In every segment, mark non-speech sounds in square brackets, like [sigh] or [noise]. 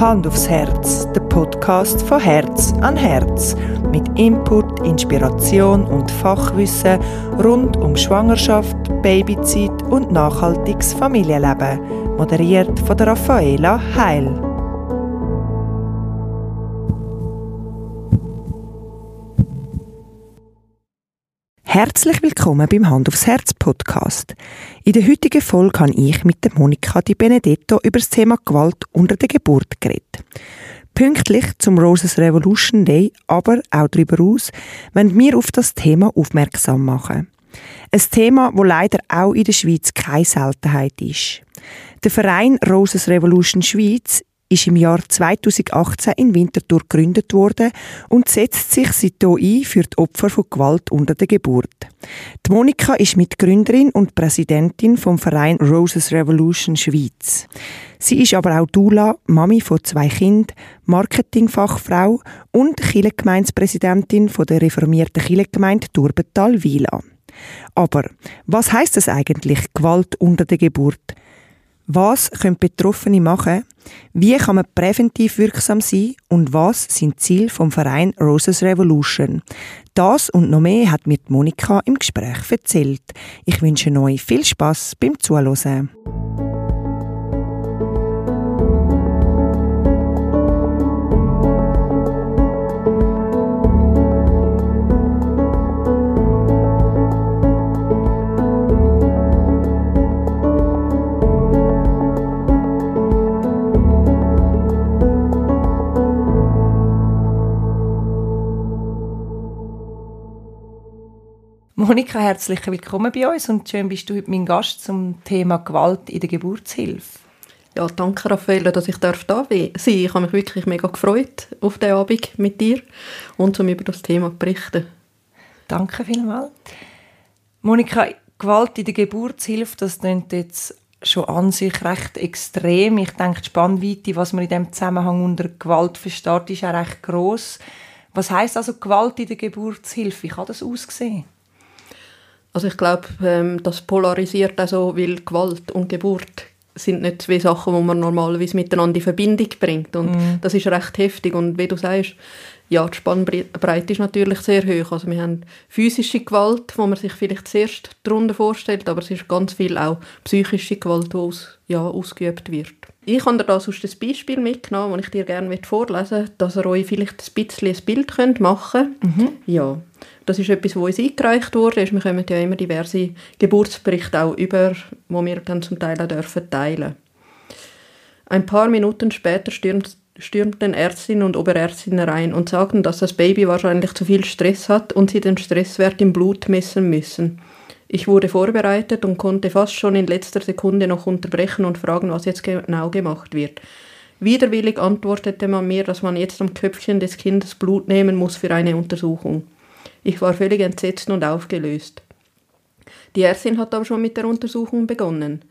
Hand aufs Herz, der Podcast von Herz an Herz. Mit Input, Inspiration und Fachwissen rund um Schwangerschaft, Babyzeit und nachhaltiges Familienleben. Moderiert von der Raffaela Heil. Herzlich willkommen beim Hand aufs Herz Podcast. In der heutigen Folge habe ich mit der Monika Di Benedetto über das Thema Gewalt unter der Geburt geredet. Pünktlich zum Roses Revolution Day, aber auch darüber aus, wenn wir auf das Thema aufmerksam machen. Ein Thema, wo leider auch in der Schweiz keine Seltenheit ist. Der Verein Roses Revolution Schweiz ist im Jahr 2018 in Winterthur gegründet worden und setzt sich seitdem ein für die Opfer von Gewalt unter der Geburt. Die Monika ist Mitgründerin und Präsidentin vom Verein Roses Revolution Schweiz. Sie ist aber auch Dula, Mami von zwei Kindern, Marketingfachfrau und Kirchengemeindepräsidentin der reformierten Kirchengemeinde Turbetal-Wila. Aber was heißt es eigentlich Gewalt unter der Geburt? Was können Betroffene machen? Wie kann man präventiv wirksam sein? Und was sind Ziele vom Verein Roses Revolution? Das und noch mehr hat mir Monika im Gespräch erzählt. Ich wünsche euch viel Spaß beim Zuhören. Monika, herzlich willkommen bei uns und schön bist du heute mein Gast zum Thema Gewalt in der Geburtshilfe. Ja, danke Raffaella, dass ich da sein Ich habe mich wirklich mega gefreut auf den Abend mit dir und um über das Thema zu berichten. Danke vielmals. Monika, Gewalt in der Geburtshilfe, das klingt jetzt schon an sich recht extrem. Ich denke, die Spannweite, was man in diesem Zusammenhang unter Gewalt versteht, ist auch recht gross. Was heißt also Gewalt in der Geburtshilfe? Wie kann das aussehen? Also ich glaube, ähm, das polarisiert auch so, weil Gewalt und Geburt sind nicht zwei Sachen, die man normalerweise miteinander in Verbindung bringt. Und mm. das ist recht heftig. Und wie du sagst, ja, die Spannbreite ist natürlich sehr hoch. Also wir haben physische Gewalt, wo man sich vielleicht zuerst darunter vorstellt, aber es ist ganz viel auch psychische Gewalt, die aus, ja, ausgeübt wird. Ich habe dir da sonst ein Beispiel mitgenommen, das ich dir gerne vorlesen möchte, dass ihr euch vielleicht ein bisschen ein Bild machen könnt. Mhm. Ja, das ist etwas, was uns eingereicht wurde. Wir kommen ja immer diverse Geburtsberichte auch über, wo wir dann zum Teil auch dürfen teilen Ein paar Minuten später stürmt, stürmten Ärztinnen und Oberärztinnen rein und sagten, dass das Baby wahrscheinlich zu viel Stress hat und sie den Stresswert im Blut messen müssen. Ich wurde vorbereitet und konnte fast schon in letzter Sekunde noch unterbrechen und fragen, was jetzt genau gemacht wird. Widerwillig antwortete man mir, dass man jetzt am Köpfchen des Kindes Blut nehmen muss für eine Untersuchung. Ich war völlig entsetzt und aufgelöst. Die Ärztin hat aber schon mit der Untersuchung begonnen.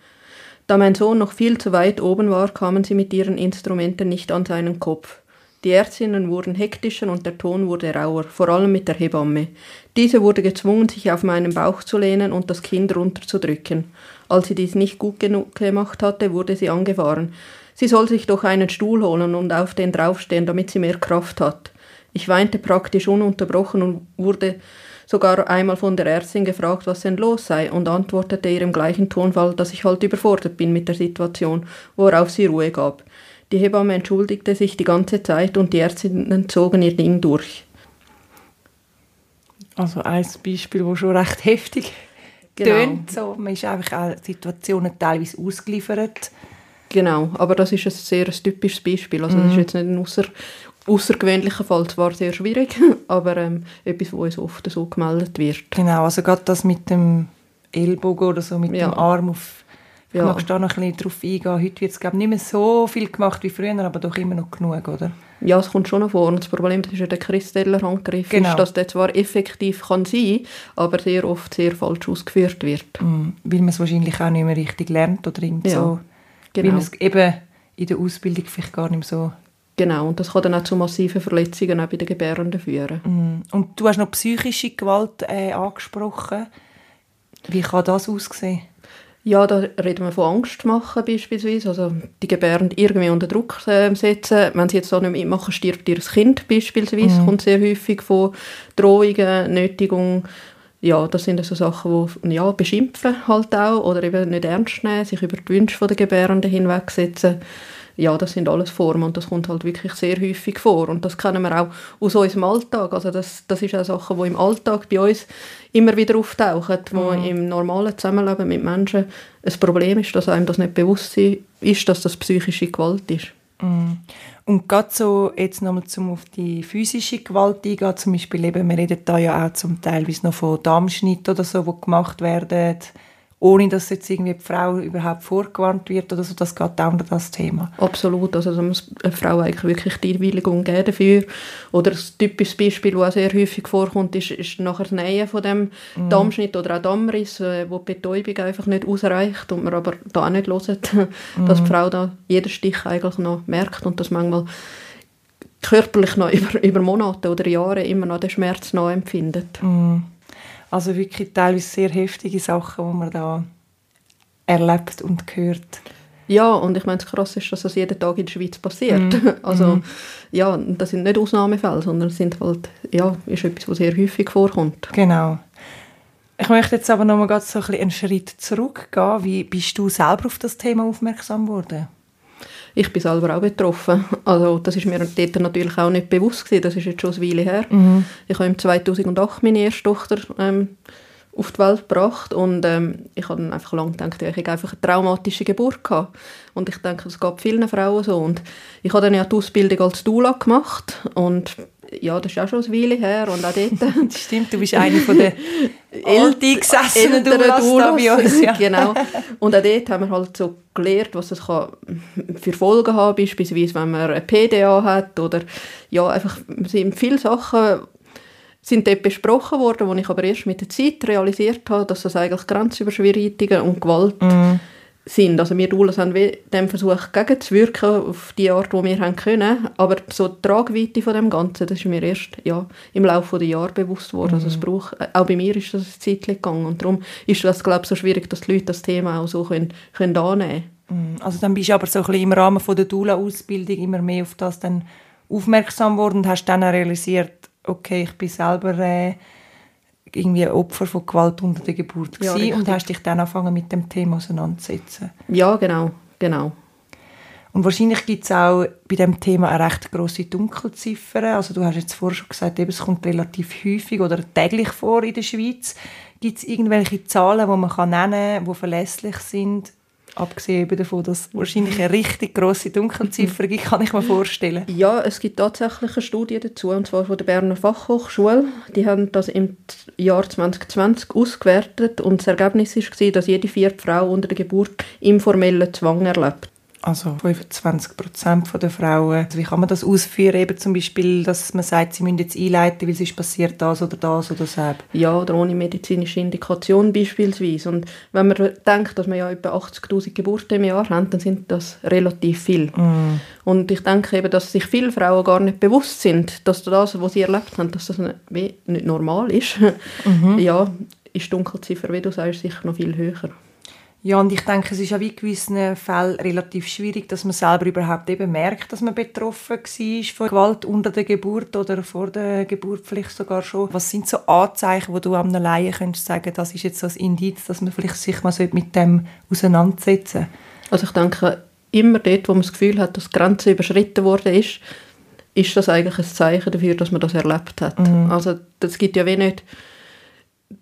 Da mein Sohn noch viel zu weit oben war, kamen sie mit ihren Instrumenten nicht an seinen Kopf. Die Ärztinnen wurden hektischer und der Ton wurde rauer, vor allem mit der Hebamme. Diese wurde gezwungen, sich auf meinen Bauch zu lehnen und das Kind runterzudrücken. Als sie dies nicht gut genug gemacht hatte, wurde sie angefahren. Sie soll sich doch einen Stuhl holen und auf den draufstehen, damit sie mehr Kraft hat. Ich weinte praktisch ununterbrochen und wurde sogar einmal von der Ärztin gefragt, was denn los sei, und antwortete ihr im gleichen Tonfall, dass ich halt überfordert bin mit der Situation, worauf sie Ruhe gab. Die Hebamme entschuldigte sich die ganze Zeit und die Ärztinnen zogen ihr Ding durch. Also ein Beispiel, das schon recht heftig genau. tönt. So, man ist einfach auch Situationen teilweise ausgeliefert. Genau, aber das ist ein sehr typisches Beispiel. Also das ist mhm. jetzt nicht ein außer, außergewöhnlicher Fall, zwar sehr schwierig, [laughs] aber ähm, etwas, wo uns oft so gemeldet wird. Genau, also gerade das mit dem Ellbogen oder so, mit ja. dem Arm auf ja. Magst du da noch ein bisschen drauf eingehen? Heute wird es nicht mehr so viel gemacht wie früher, aber doch immer noch genug, oder? Ja, es kommt schon noch vor. Und das Problem das ist ja der Kristeller-Handgriff, genau. ist, dass der zwar effektiv kann sein aber sehr oft sehr falsch ausgeführt wird. Mm, weil man es wahrscheinlich auch nicht mehr richtig lernt oder ja, so, genau. weil man es eben in der Ausbildung vielleicht gar nicht mehr so Genau, und das kann dann auch zu massiven Verletzungen auch bei den Gebärenden führen. Mm. Und du hast noch psychische Gewalt äh, angesprochen. Wie kann das aussehen? Ja, da reden wir von Angst machen beispielsweise, also die Gebärende irgendwie unter Druck äh, setzen. Wenn sie jetzt da nicht mitmachen, stirbt ihr Kind beispielsweise, mhm. kommt sehr häufig von Drohungen, Nötigung. Ja, das sind so Sachen, die ja, beschimpfen halt auch oder eben nicht ernst nehmen, sich über die Wünsche der Gebärenden hinwegsetzen ja, das sind alles Formen und das kommt halt wirklich sehr häufig vor und das kennen wir auch aus unserem Alltag. Also das, das ist auch Sachen, die im Alltag bei uns immer wieder auftauchen, wo mhm. im normalen Zusammenleben mit Menschen ein Problem ist, dass einem das nicht bewusst ist, dass das psychische Gewalt ist. Mhm. Und gerade so jetzt nochmal zum auf die physische Gewalt eingehen, zum Beispiel eben, wir reden da ja auch zum Teil noch von Darmschnitt oder so, die gemacht werden, ohne dass jetzt irgendwie die Frau überhaupt vorgewarnt wird oder so, das geht auch unter das Thema. Absolut, also da muss eine Frau eigentlich wirklich die Einwilligung geben dafür. Oder ein typisches Beispiel, das auch sehr häufig vorkommt, ist, ist nachher das Nähen von dem mm. Dammschnitt oder auch Dammriss, äh, wo die Betäubung einfach nicht ausreicht und man aber da auch nicht hört, mm. [laughs] dass die Frau da jeden Stich eigentlich noch merkt und das manchmal körperlich noch [laughs] über, über Monate oder Jahre immer noch den Schmerz noch empfindet. Mm. Also wirklich teilweise sehr heftige Sachen, die man da erlebt und hört. Ja, und ich meine, das Krasse ist, dass das jeden Tag in der Schweiz passiert. Mm. [laughs] Also, mm. ja, das sind nicht Ausnahmefälle, sondern es sind halt, ja, ist etwas, was sehr häufig vorkommt. Genau. Ich möchte jetzt aber noch mal so ein einen Schritt zurückgehen. Wie bist du selber auf das Thema aufmerksam geworden? Ich bin selber auch betroffen. Also das ist mir dort natürlich auch nicht bewusst gewesen. Das ist jetzt schon eine Weile her. Mhm. Ich habe im 2008 meine erste Tochter ähm, auf die Welt gebracht und ähm, ich habe dann einfach lange gedacht, ja, ich habe einfach eine traumatische Geburt gehabt. Und ich denke, das geht vielen Frauen so. Und ich habe dann ja die Ausbildung als Doula gemacht und ja, das ist auch schon eine Weile her und auch dort... [laughs] Stimmt, du bist eine von den [laughs] ältesten gesessenen Doulas bei uns. Ja. [laughs] genau. Und auch dort haben wir halt so gelernt, was es kann für Folgen haben beispielsweise wenn man eine PDA hat oder ja, einfach sind viele Sachen sind dort besprochen worden, wo ich aber erst mit der Zeit realisiert habe, dass das eigentlich Grenzüberschreitungen und Gewalt mm sind. Also wir Doulas haben dem versucht, gegenzuwirken auf die Art, die wir haben können. Aber so die Tragweite von dem Ganzen, das ist mir erst ja, im Laufe der Jahre bewusst worden. Mhm. Also es mhm. braucht, auch bei mir ist das eine Zeit gegangen. Und darum ist das, glaube ich, so schwierig, dass die Leute das Thema auch so können, können annehmen können. Mhm. Also dann bist du aber so ein bisschen im Rahmen von der Doula-Ausbildung immer mehr auf das dann aufmerksam geworden und hast dann realisiert, okay, ich bin selber... Äh, irgendwie Opfer von Gewalt unter der Geburt ja, und hast dich dann angefangen mit dem Thema auseinanderzusetzen. Ja, genau, genau. Und wahrscheinlich gibt es auch bei dem Thema eine recht grosse Dunkelziffer. Also du hast jetzt vorher schon gesagt, eben, es kommt relativ häufig oder täglich vor in der Schweiz. Gibt es irgendwelche Zahlen, die man nennen kann, die verlässlich sind? Abgesehen davon, dass es wahrscheinlich eine richtig grosse Dunkelziffer gibt, kann ich mir vorstellen. Ja, es gibt tatsächlich eine Studie dazu, und zwar von der Berner Fachhochschule. Die haben das im Jahr 2020 ausgewertet und das Ergebnis war, dass jede vierte Frau unter der Geburt informellen Zwang erlebt also 25 Prozent der Frauen. Also wie kann man das ausführen? Eben zum Beispiel, dass man sagt, sie müssen jetzt einleiten, weil es ist passiert das oder das oder so. Ja, oder ohne medizinische Indikation beispielsweise. Und wenn man denkt, dass wir ja etwa 80'000 Geburten im Jahr haben, dann sind das relativ viel. Mm. Und ich denke eben, dass sich viele Frauen gar nicht bewusst sind, dass das, was sie erlebt haben, dass das nicht normal ist. Mhm. Ja, ist die Dunkelziffer, wie du sagst, sicher noch viel höher. Ja, und ich denke, es ist auch in gewissen Fällen relativ schwierig, dass man selber überhaupt eben merkt, dass man betroffen war von Gewalt unter der Geburt oder vor der Geburt vielleicht sogar schon. Was sind so Anzeichen, wo du am Laien könntest sagen, das ist jetzt so ein Indiz, dass man vielleicht sich mal mit dem auseinandersetzen Also ich denke, immer dort, wo man das Gefühl hat, dass die Grenze überschritten worden ist, ist das eigentlich ein Zeichen dafür, dass man das erlebt hat. Mhm. Also das gibt ja wenig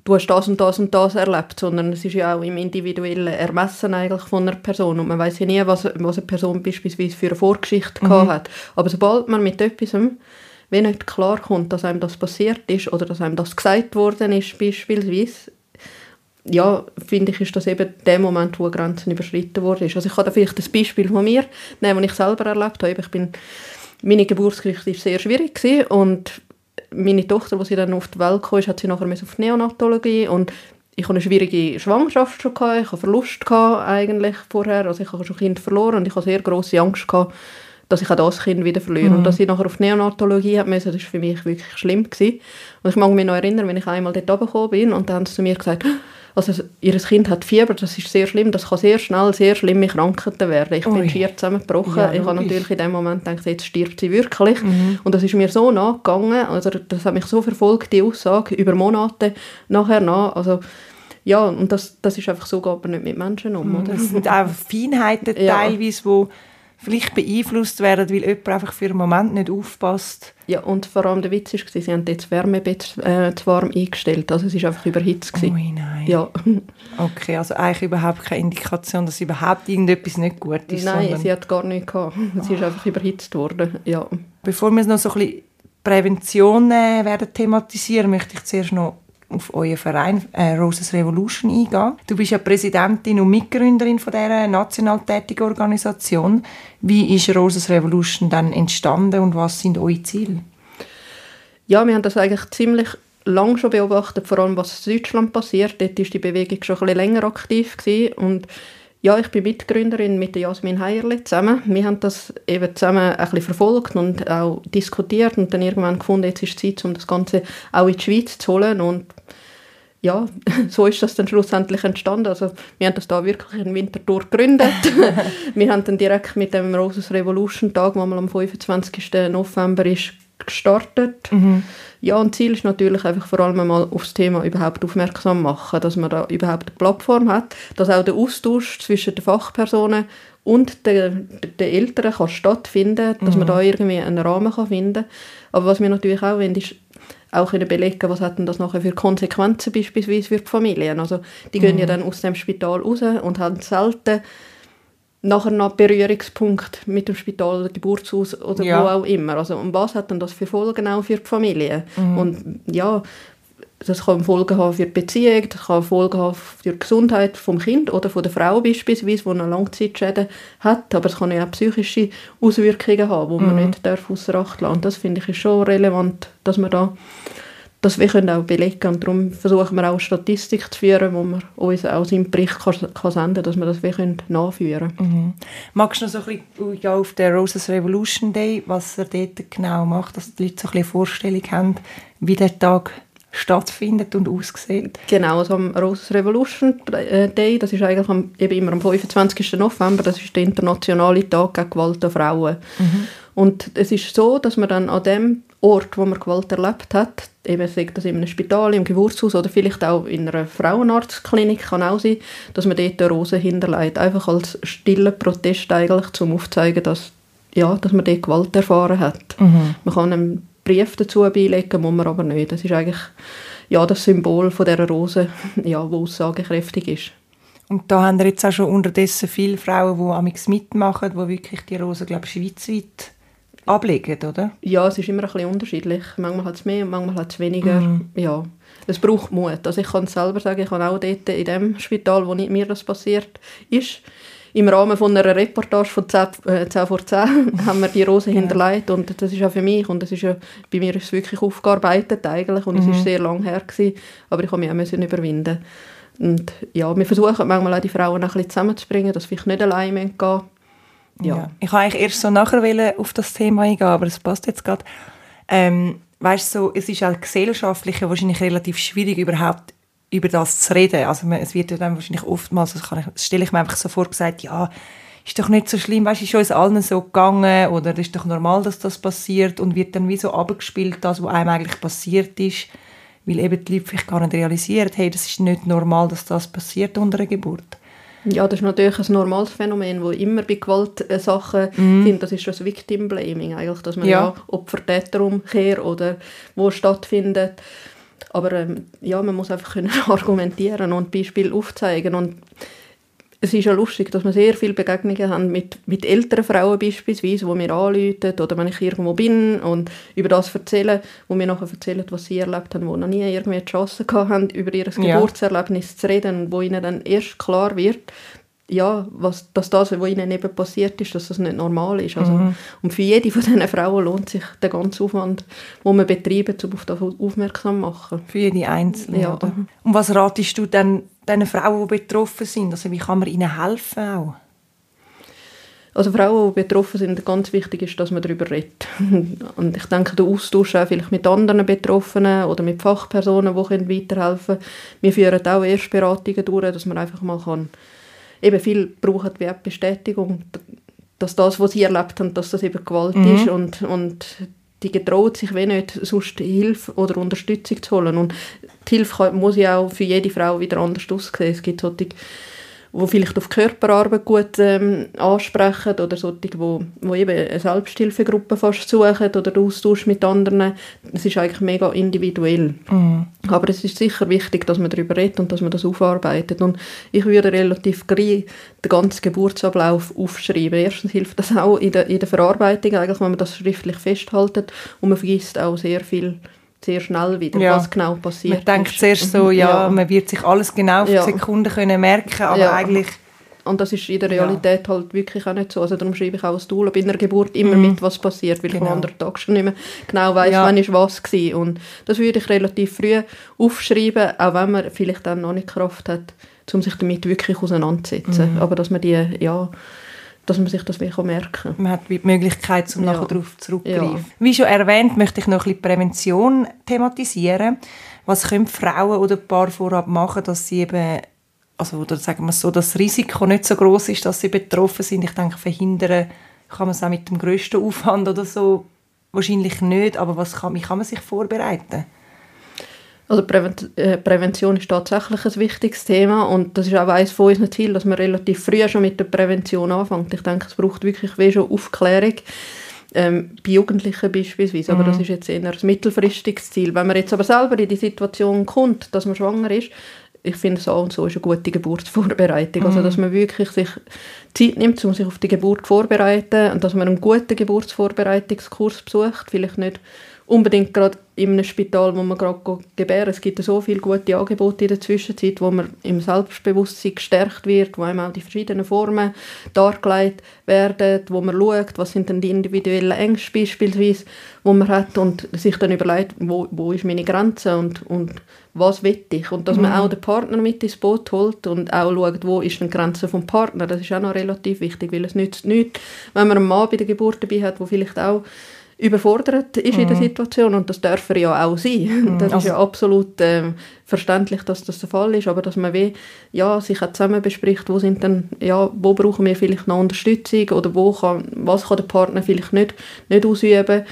du hast das und das und das erlebt, sondern es ist ja auch im individuellen Ermessen eigentlich von einer Person und man weiß ja nie, was, was eine Person beispielsweise für eine Vorgeschichte mhm. hat. Aber sobald man mit etwas wenn nicht klar kommt, dass einem das passiert ist oder dass einem das gesagt worden ist beispielsweise, ja, finde ich, ist das eben der Moment, wo Grenzen überschritten worden ist. Also ich kann da vielleicht das Beispiel von mir nehmen, das ich selber erlebt habe. Ich bin, meine Geburtsgeschichte war sehr schwierig und meine Tochter, als sie dann auf die Welt kam, hat sie nachher auf die Neonatologie und ich hatte eine schwierige Schwangerschaft schon, gehabt, ich hatte Verlust gehabt eigentlich vorher, also ich habe schon Kind verloren und ich hatte sehr große Angst gehabt, dass ich auch das Kind wieder verliere. Mhm. Und dass ich nachher auf die Neonatologie musste, das war für mich wirklich schlimm. Gewesen. Und ich mag mich noch erinnern, wenn ich einmal dort runtergekommen bin und dann haben sie zu mir gesagt, also ihr Kind hat Fieber, das ist sehr schlimm, das kann sehr schnell sehr schlimme Krankheiten werden. Ich Ui. bin schier zusammengebrochen. Ja, ich habe natürlich in dem Moment gedacht, jetzt stirbt sie wirklich. Mhm. Und das ist mir so nachgegangen, also das hat mich so verfolgt, die Aussage, über Monate nachher nach. Also ja, und das, das ist einfach so, geht aber nicht mit Menschen um. Oder? Das sind auch Feinheiten [laughs] ja. teilweise, die vielleicht beeinflusst werden, weil jemand einfach für einen Moment nicht aufpasst. Ja, und vor allem der Witz war, sie haben jetzt Wärmebett äh, zu warm eingestellt, also es war einfach überhitzt. Gewesen. Ui, nein. Ja. [laughs] Okay, also eigentlich überhaupt keine Indikation, dass überhaupt irgendetwas nicht gut ist. Nein, sie hat gar nichts gehabt. Sie ist oh. einfach überhitzt worden, ja. Bevor wir noch so ein bisschen Prävention äh, werden thematisieren, möchte ich zuerst noch auf euren Verein äh, Roses Revolution eingehen. Du bist ja Präsidentin und Mitgründerin von dieser national tätigen Organisation. Wie ist Roses Revolution dann entstanden und was sind eure Ziele? Ja, wir haben das eigentlich ziemlich lange schon beobachtet, vor allem was in Deutschland passiert. Dort war die Bewegung schon ein bisschen länger aktiv gewesen und ja, ich bin Mitgründerin mit Jasmin Heierle zusammen. Wir haben das eben zusammen ein bisschen verfolgt und auch diskutiert und dann irgendwann gefunden, jetzt ist es Zeit, um das Ganze auch in die Schweiz zu holen und ja, [laughs] so ist das dann schlussendlich entstanden. Also wir haben das da wirklich in Winterthur gegründet. [laughs] wir haben dann direkt mit dem Roses Revolution Tag, der mal am 25. November ist, gestartet. Mhm. Ja, und Ziel ist natürlich einfach vor allem mal aufs Thema überhaupt aufmerksam machen, dass man da überhaupt eine Plattform hat, dass auch der Austausch zwischen den Fachpersonen und den, den Eltern kann stattfinden, dass mhm. man da irgendwie einen Rahmen kann finden. Aber was wir natürlich auch wollen, ist auch können belegen, was hat denn das nachher für Konsequenzen beispielsweise für die Familien. Also die gehen ja mhm. dann aus dem Spital raus und haben selten nachher noch Berührungspunkt mit dem Spital oder Geburtshaus oder ja. wo auch immer. Also und was hat denn das für Folgen auch für die Familie? Mhm. Und ja, das kann Folgen haben für die Beziehung, das kann Folgen haben für die Gesundheit vom Kind oder von der Frau beispielsweise, die eine Langzeitschäden hat, aber es kann ja auch psychische Auswirkungen haben, die man mhm. nicht darf außer Acht lassen. Das finde ich ist schon relevant, dass man da das wir können auch belegen und darum versuchen wir auch Statistik zu führen, wo man uns auch seinen Bericht kann, kann senden kann, dass wir das wir können nachführen können. Mhm. Magst du noch so ein bisschen ja, auf den Roses Revolution Day, was er dort genau macht, dass die Leute so ein bisschen Vorstellung haben, wie der Tag stattfindet und aussieht? Genau, also am Roses Revolution Day, das ist eigentlich am, eben immer am 25. November, das ist der internationale Tag gegen Gewalt an Frauen. Mhm. Und es ist so, dass man dann an dem Ort, wo man Gewalt erlebt hat, eben sei das in einem Spital, im Geburtshaus oder vielleicht auch in einer Frauenarztklinik, kann auch sein, dass man dort eine Rose hinterlegt. Einfach als stiller Protest eigentlich, um aufzuzeigen, dass, ja, dass man dort Gewalt erfahren hat. Mhm. Man kann einen Brief dazu beilegen, muss man aber nicht. Das ist eigentlich ja, das Symbol von dieser Rose, [laughs] ja, wo aussagekräftig ist. Und da haben wir jetzt auch schon unterdessen viele Frauen, die amigs mitmachen, die wirklich die Rose, glaube ich, schweizweit ablegen, oder? Ja, es ist immer ein bisschen unterschiedlich. Manchmal hat es mehr und manchmal hat es weniger. Mhm. Ja, es braucht Mut. Also ich kann es selber sagen, ich habe auch dort in dem Spital, wo mir das passiert ist, im Rahmen von einer Reportage von 10, äh, 10 vor 10 [laughs] haben wir die Rose ja. hinterlegt und das ist auch für mich und das ist ja, bei mir ist es wirklich aufgearbeitet eigentlich und mhm. es ist sehr lang her gewesen, aber ich habe mich auch müssen überwinden und ja, wir versuchen manchmal auch die Frauen ein bisschen zusammenzubringen, dass wir nicht allein gehen müssen ja. ja. Ich wollte eigentlich erst so nachher auf das Thema eingehen, aber es passt jetzt gerade. Ähm, weißt so, es ist auch gesellschaftlich wahrscheinlich relativ schwierig, überhaupt über das zu reden. Also es wird ja dann wahrscheinlich oftmals, das, das stelle ich mir einfach so vor, gesagt, ja, ist doch nicht so schlimm, weißt du, ist uns allen so gegangen oder ist doch normal, dass das passiert und wird dann wie so abgespielt, das, was einem eigentlich passiert ist, weil eben die Leute vielleicht gar nicht realisieren, hey, das ist nicht normal, dass das passiert unter einer Geburt. Ja, das ist natürlich ein normales Phänomen, das immer bei Gewaltsachen mhm. sind. Das ist schon das Victim Blaming eigentlich, dass man ja, ja Opfer-Täter-Umkehr oder wo stattfindet. Aber ähm, ja, man muss einfach können [laughs] argumentieren und Beispiele aufzeigen und es ist ja lustig, dass wir sehr viele Begegnungen haben mit, mit älteren Frauen beispielsweise, die mir anrufen oder wenn ich irgendwo bin und über das erzählen, wo mir nachher erzählen, was sie erlebt haben, die noch nie irgendwie die Chance haben, über ihr ja. Geburtserlebnis zu reden, wo ihnen dann erst klar wird, ja, was, dass das, was ihnen eben passiert ist, dass das nicht normal ist. Also, mhm. Und für jede von diesen Frauen lohnt sich der ganze Aufwand, den wir betreiben, um auf das aufmerksam zu machen. Für jede Einzelne, ja. Oder? Und was ratest du denn den Frauen, die betroffen sind? Also wie kann man ihnen helfen auch? Also Frauen, die betroffen sind, ganz wichtig ist, dass man darüber redet. [laughs] Und ich denke, der Austausch auch vielleicht mit anderen Betroffenen oder mit Fachpersonen, die können weiterhelfen können. Wir führen auch Erstberatungen durch, dass man einfach mal kann, eben viel brauchen Bestätigung, dass das, was sie erlebt haben, dass das eben Gewalt mhm. ist und, und die getraut sich wenn nicht, sonst Hilfe oder Unterstützung zu holen. Und die Hilfe muss ja auch für jede Frau wieder anders aussehen. Es gibt solche die vielleicht auf Körperarbeit gut ähm, ansprechen oder solche, die wo, wo eben eine Selbsthilfegruppe fast suchen oder den Austausch mit anderen. Es ist eigentlich mega individuell. Mhm. Aber es ist sicher wichtig, dass man darüber redet und dass man das aufarbeitet. Und ich würde relativ gleich den ganzen Geburtsablauf aufschreiben. Erstens hilft das auch in der, in der Verarbeitung, eigentlich, wenn man das schriftlich festhaltet und man vergisst auch sehr viel sehr schnell wieder, ja. was genau passiert Man denkt ist. zuerst so, ja, ja, man wird sich alles genau auf ja. Sekunden können merken, aber eigentlich... Und das ist in der Realität halt wirklich auch nicht so. Also darum schreibe ich auch als Doula bei einer Geburt immer mhm. mit, was passiert, weil genau. ich am anderen Tag schon nicht mehr genau weiss, ja. wann ist was gewesen. Und das würde ich relativ früh aufschreiben, auch wenn man vielleicht dann noch nicht Kraft hat, um sich damit wirklich auseinanderzusetzen. Mhm. Aber dass man die, ja dass man sich das wirklich merken kann. Man hat die Möglichkeit, um ja. nachher darauf zurückzugreifen. Ja. Wie schon erwähnt, möchte ich noch ein bisschen Prävention thematisieren. Was können Frauen oder Paar vorab machen, dass sie eben, also, oder sagen wir so, das Risiko nicht so groß ist, dass sie betroffen sind. Ich denke, verhindern kann man es auch mit dem grössten Aufwand oder so wahrscheinlich nicht, aber was kann, wie kann man sich vorbereiten? Also äh, Prävention ist tatsächlich ein wichtiges Thema und das ist auch eines von unseren Zielen, dass man relativ früh schon mit der Prävention anfängt. Ich denke, es braucht wirklich wie schon Aufklärung. Ähm, bei Jugendlichen beispielsweise, aber mhm. das ist jetzt eher ein mittelfristiges Ziel. Wenn man jetzt aber selber in die Situation kommt, dass man schwanger ist, ich finde so und so ist eine gute Geburtsvorbereitung. Also, mhm. Also dass man wirklich sich Zeit nimmt, um sich auf die Geburt vorzubereiten und dass man einen guten Geburtsvorbereitungskurs besucht, vielleicht nicht unbedingt gerade in einem Spital, wo man gerade gebären Es gibt so viele gute Angebote in der Zwischenzeit, wo man im Selbstbewusstsein gestärkt wird, wo einem auch die verschiedenen Formen dargelegt werden, wo man schaut, was sind denn die individuellen Ängste beispielsweise, wo man hat und sich dann überlegt, wo, wo ist meine Grenze und, und was will ich. Und dass mhm. man auch den Partner mit ins Boot holt und auch schaut, wo ist die Grenze vom Partner. Das ist auch noch relativ wichtig, weil es nützt nichts, wenn man einen Mann bei der Geburt dabei hat, der vielleicht auch überfordert ist mhm. in der mhm. Situation und das darf er ja auch sein. [laughs] Mhm. Das also, ist ja absolut äh, verständlich, dass das der Fall ist, aber dass man wie, ja, sich auch zusammen bespricht, wo sind denn, ja, wo brauchen wir vielleicht noch Unterstützung oder wo kann, was kann der Partner vielleicht nicht, nicht ausüben,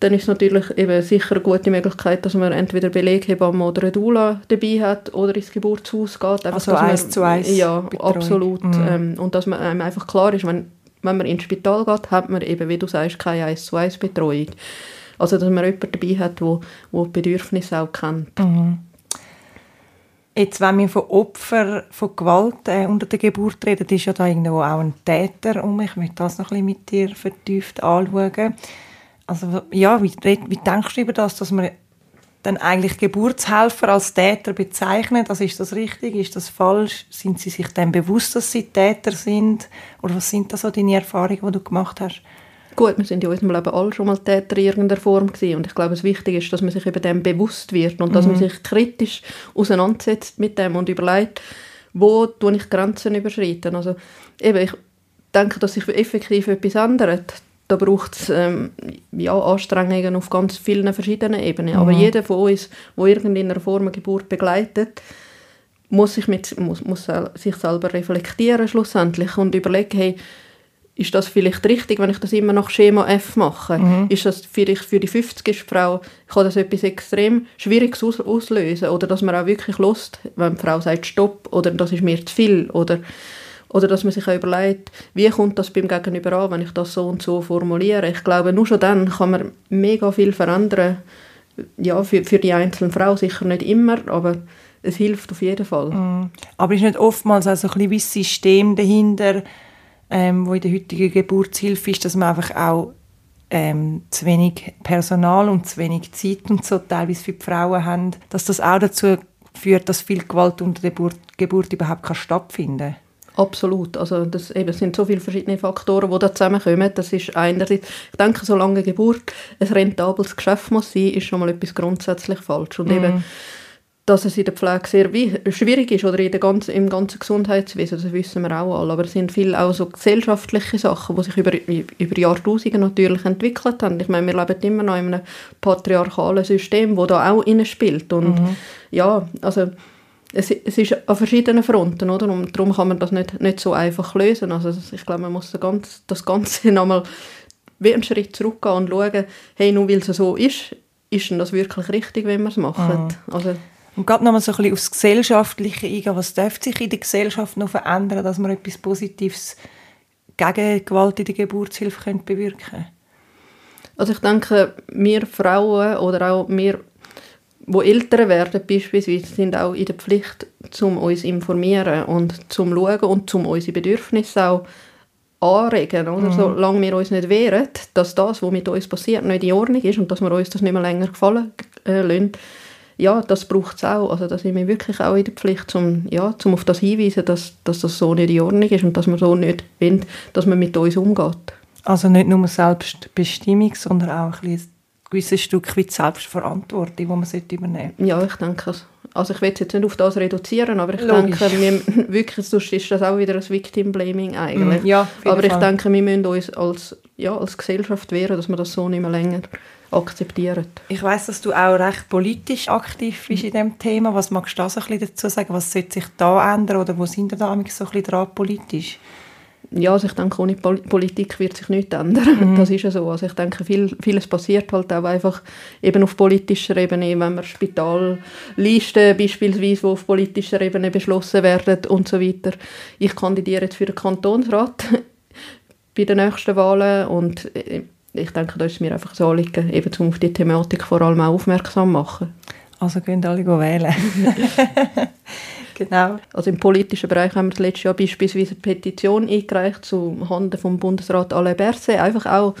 dann ist es natürlich eben sicher eine gute Möglichkeit, dass man entweder Beleghebamme oder eine Doula dabei hat oder ins Geburtshaus geht. Einfach, also eins zu eins Ja, Betreuung. absolut. Mhm. Ähm, und dass man einem einfach klar ist, wenn wenn man ins Spital geht, hat man eben, wie du sagst, keine 1 zu 1 Betreuung. Also, dass man jemanden dabei hat, der die Bedürfnisse auch kennt. Mhm. Jetzt, wenn wir von Opfern von Gewalt äh, unter der Geburt reden, ist ja da irgendwo auch ein Täter um. Ich möchte das noch ein bisschen mit dir vertieft anschauen. Also, ja, wie, wie denkst du über das, dass man dann eigentlich Geburtshelfer als Täter bezeichnet. Also ist das richtig? Ist das falsch? Sind sie sich dann bewusst, dass sie Täter sind? Oder was sind da so deine Erfahrungen, die du gemacht hast? Gut, wir sind in unserem Leben alle schon mal Täter in irgendeiner Form gewesen. und ich glaube, es wichtig ist, dass man sich über dem bewusst wird und mhm. dass man mhm. sich kritisch auseinandersetzt mit dem und überlegt, wo tue ich Grenzen überschreiten. Also eben, ich denke, dass sich effektiv etwas ändert da braucht es ähm, ja, Anstrengungen auf ganz vielen verschiedenen Ebenen. Mhm. Aber jeder von uns, der irgendeiner Form eine Geburt begleitet, muss sich, mit, muss, muss sich selber reflektieren schlussendlich und überlegen, hey, ist das vielleicht richtig, wenn ich das immer nach Schema F mache? Mhm. Ist das vielleicht für die 50 Frau, kann das etwas extrem Schwieriges aus auslösen? Oder dass man auch wirklich Lust, wenn die Frau sagt Stopp oder das ist mir zu viel oder oder dass man sich auch überlegt, wie kommt das beim Gegenüber an, wenn ich das so und so formuliere. Ich glaube, nur schon dann kann man mega viel verändern. Ja, für, für die einzelne Frau sicher nicht immer, aber es hilft auf jeden Fall. Mm. Aber ist nicht oftmals auch so ein bisschen System dahinter, ähm, wo in der heutigen Geburtshilfe ist, dass man einfach auch ähm, zu wenig Personal und zu wenig Zeit und so teilweise für die Frauen haben, dass das auch dazu führt, dass viel Gewalt unter der Geburt, Geburt überhaupt kann stattfinden? Absolut. Also das, eben, es sind so viele verschiedene Faktoren, die da zusammenkommen. Das ist einerseits, ich denke, solange Geburt ein rentables Geschäft muss sein, ist schon mal etwas grundsätzlich falsch. Und mhm. eben, dass es in der Pflege sehr schwierig ist oder in der ganzen, im ganzen Gesundheitswesen, das wissen wir auch alle. Aber es sind viele auch so gesellschaftliche Sachen, die sich über, über Jahrtausende natürlich entwickelt haben. Ich meine, wir leben immer noch in einem patriarchalen System, wo da auch spielt. Und mhm. ja, also es, es ist an verschiedenen Fronten, oder? Und darum kann man das nicht, nicht so einfach lösen. Also ich glaube, man muss das Ganze, das [laughs] Ganze nochmal wie einen Schritt zurückgehen und schauen, hey, nur weil es so ist, ist denn das wirklich richtig, wenn wir es machen? Mhm. Also, und gerade nochmal so ein bisschen aufs Gesellschaftliche eingehen. Was dürfte sich in der Gesellschaft noch verändern, dass man etwas Positives gegen Gewalt in der Geburtshilfe könnte bewirken Also ich denke, wir Frauen oder auch wir, wo älter werden beispielsweise, sind auch in der Pflicht, um uns zu informieren und zum schauen und zum unsere Bedürfnisse auch anregen, oder? Mhm. solange wir uns nicht wehren, dass das, was mit uns passiert, nicht in Ordnung ist und dass wir uns das nicht mehr länger gefallen äh, lassen, ja, das braucht es auch. Also da sind wir wirklich auch in der Pflicht, um, ja, zum auf das hinweisen, dass, dass das so nicht in Ordnung ist und dass wir so nicht wollen, dass man mit uns umgeht. Also nicht nur Selbstbestimmung, sondern auch ein, ein gewisses Stück weit Selbstverantwortung, die man übernehmen sollte. Ja, ich denke es. Also ich will es jetzt nicht auf das reduzieren, aber ich Logisch. denke, wir, [laughs] wirklich, sonst ist das auch wieder ein Victim-Blaming eigentlich. Mm, ja, aber ich Fall. denke, wir müssen uns als, ja, als Gesellschaft wehren, dass wir das so nicht mehr länger akzeptieren. Ich weiß, dass du auch recht politisch aktiv bist in diesem Thema. Was magst du da so ein bisschen dazu sagen? Was sollte sich da ändern oder wo sind wir da so ein bisschen dran politisch? Ja, also ich denke, ohne Politik wird sich nichts ändern. Mhm. Das ist ja so. Also ich denke, viel, vieles passiert halt auch einfach eben auf politischer Ebene, wenn man Spitallisten beispielsweise, die auf politischer Ebene beschlossen werden und so weiter. Ich kandidiere jetzt für den Kantonsrat [laughs] bei den nächsten Wahlen und äh, ich denke, da ist es mir einfach so anliegen, eben um auf die Thematik vor allem auch aufmerksam machen. Also gehen alle wählen. [laughs] [laughs] Genau. Also im politischen Bereich haben wir das letzte Jahr beispielsweise eine Petition eingereicht zu Handen vom Bundesrat Alain Berset. Einfach auch,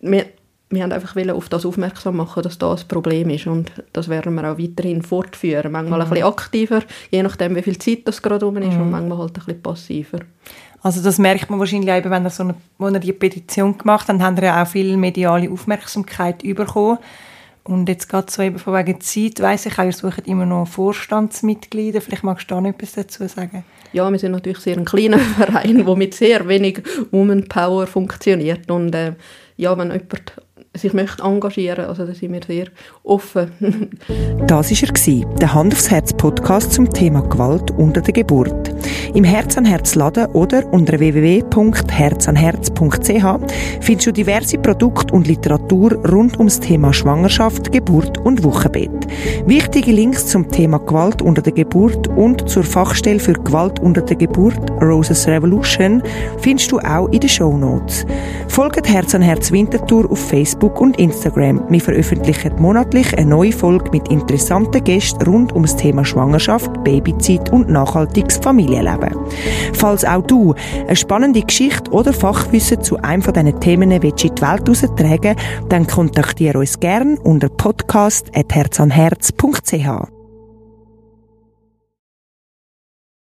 wir, wir haben einfach auf das aufmerksam machen, dass das ein Problem ist und das werden wir auch weiterhin fortführen. Manchmal mhm. ein bisschen aktiver, je nachdem wie viel Zeit das gerade rum ist mhm. und manchmal halt ein bisschen passiver. Also das merkt man wahrscheinlich eben, wenn er so eine, wenn er die Petition gemacht hat, dann haben er ja auch viel mediale Aufmerksamkeit bekommen. Und jetzt gerade so eben von wegen Zeit, weiss ich auch, ihr sucht immer noch Vorstandsmitglieder. Vielleicht magst du da noch etwas dazu sagen? Ja, wir sind natürlich sehr ein kleiner [laughs] Verein, der mit sehr wenig Woman Power funktioniert. Und äh, ja, wenn jemand sich möchte engagieren Also da sind wir sehr offen. [laughs] das war er, der Hand aufs Herz Podcast zum Thema Gewalt unter der Geburt. Im Herz an Herz Laden oder unter www.herzanherz.ch findest du diverse Produkte und Literatur rund ums Thema Schwangerschaft, Geburt und Wochenbett. Wichtige Links zum Thema Gewalt unter der Geburt und zur Fachstelle für Gewalt unter der Geburt Roses Revolution findest du auch in den Show Notes. Folgt Herz an Herz Winterthur auf Facebook und Instagram. Wir veröffentlichen monatlich eine neue Folge mit interessanten Gästen rund ums Thema Schwangerschaft, Babyzeit und nachhaltiges Familienleben. Falls auch du eine spannende Geschichte oder Fachwissen zu einem von diesen Themen in die Welt heraustragen, dann kontaktiere uns gerne unter podcast.herzanherz.ch.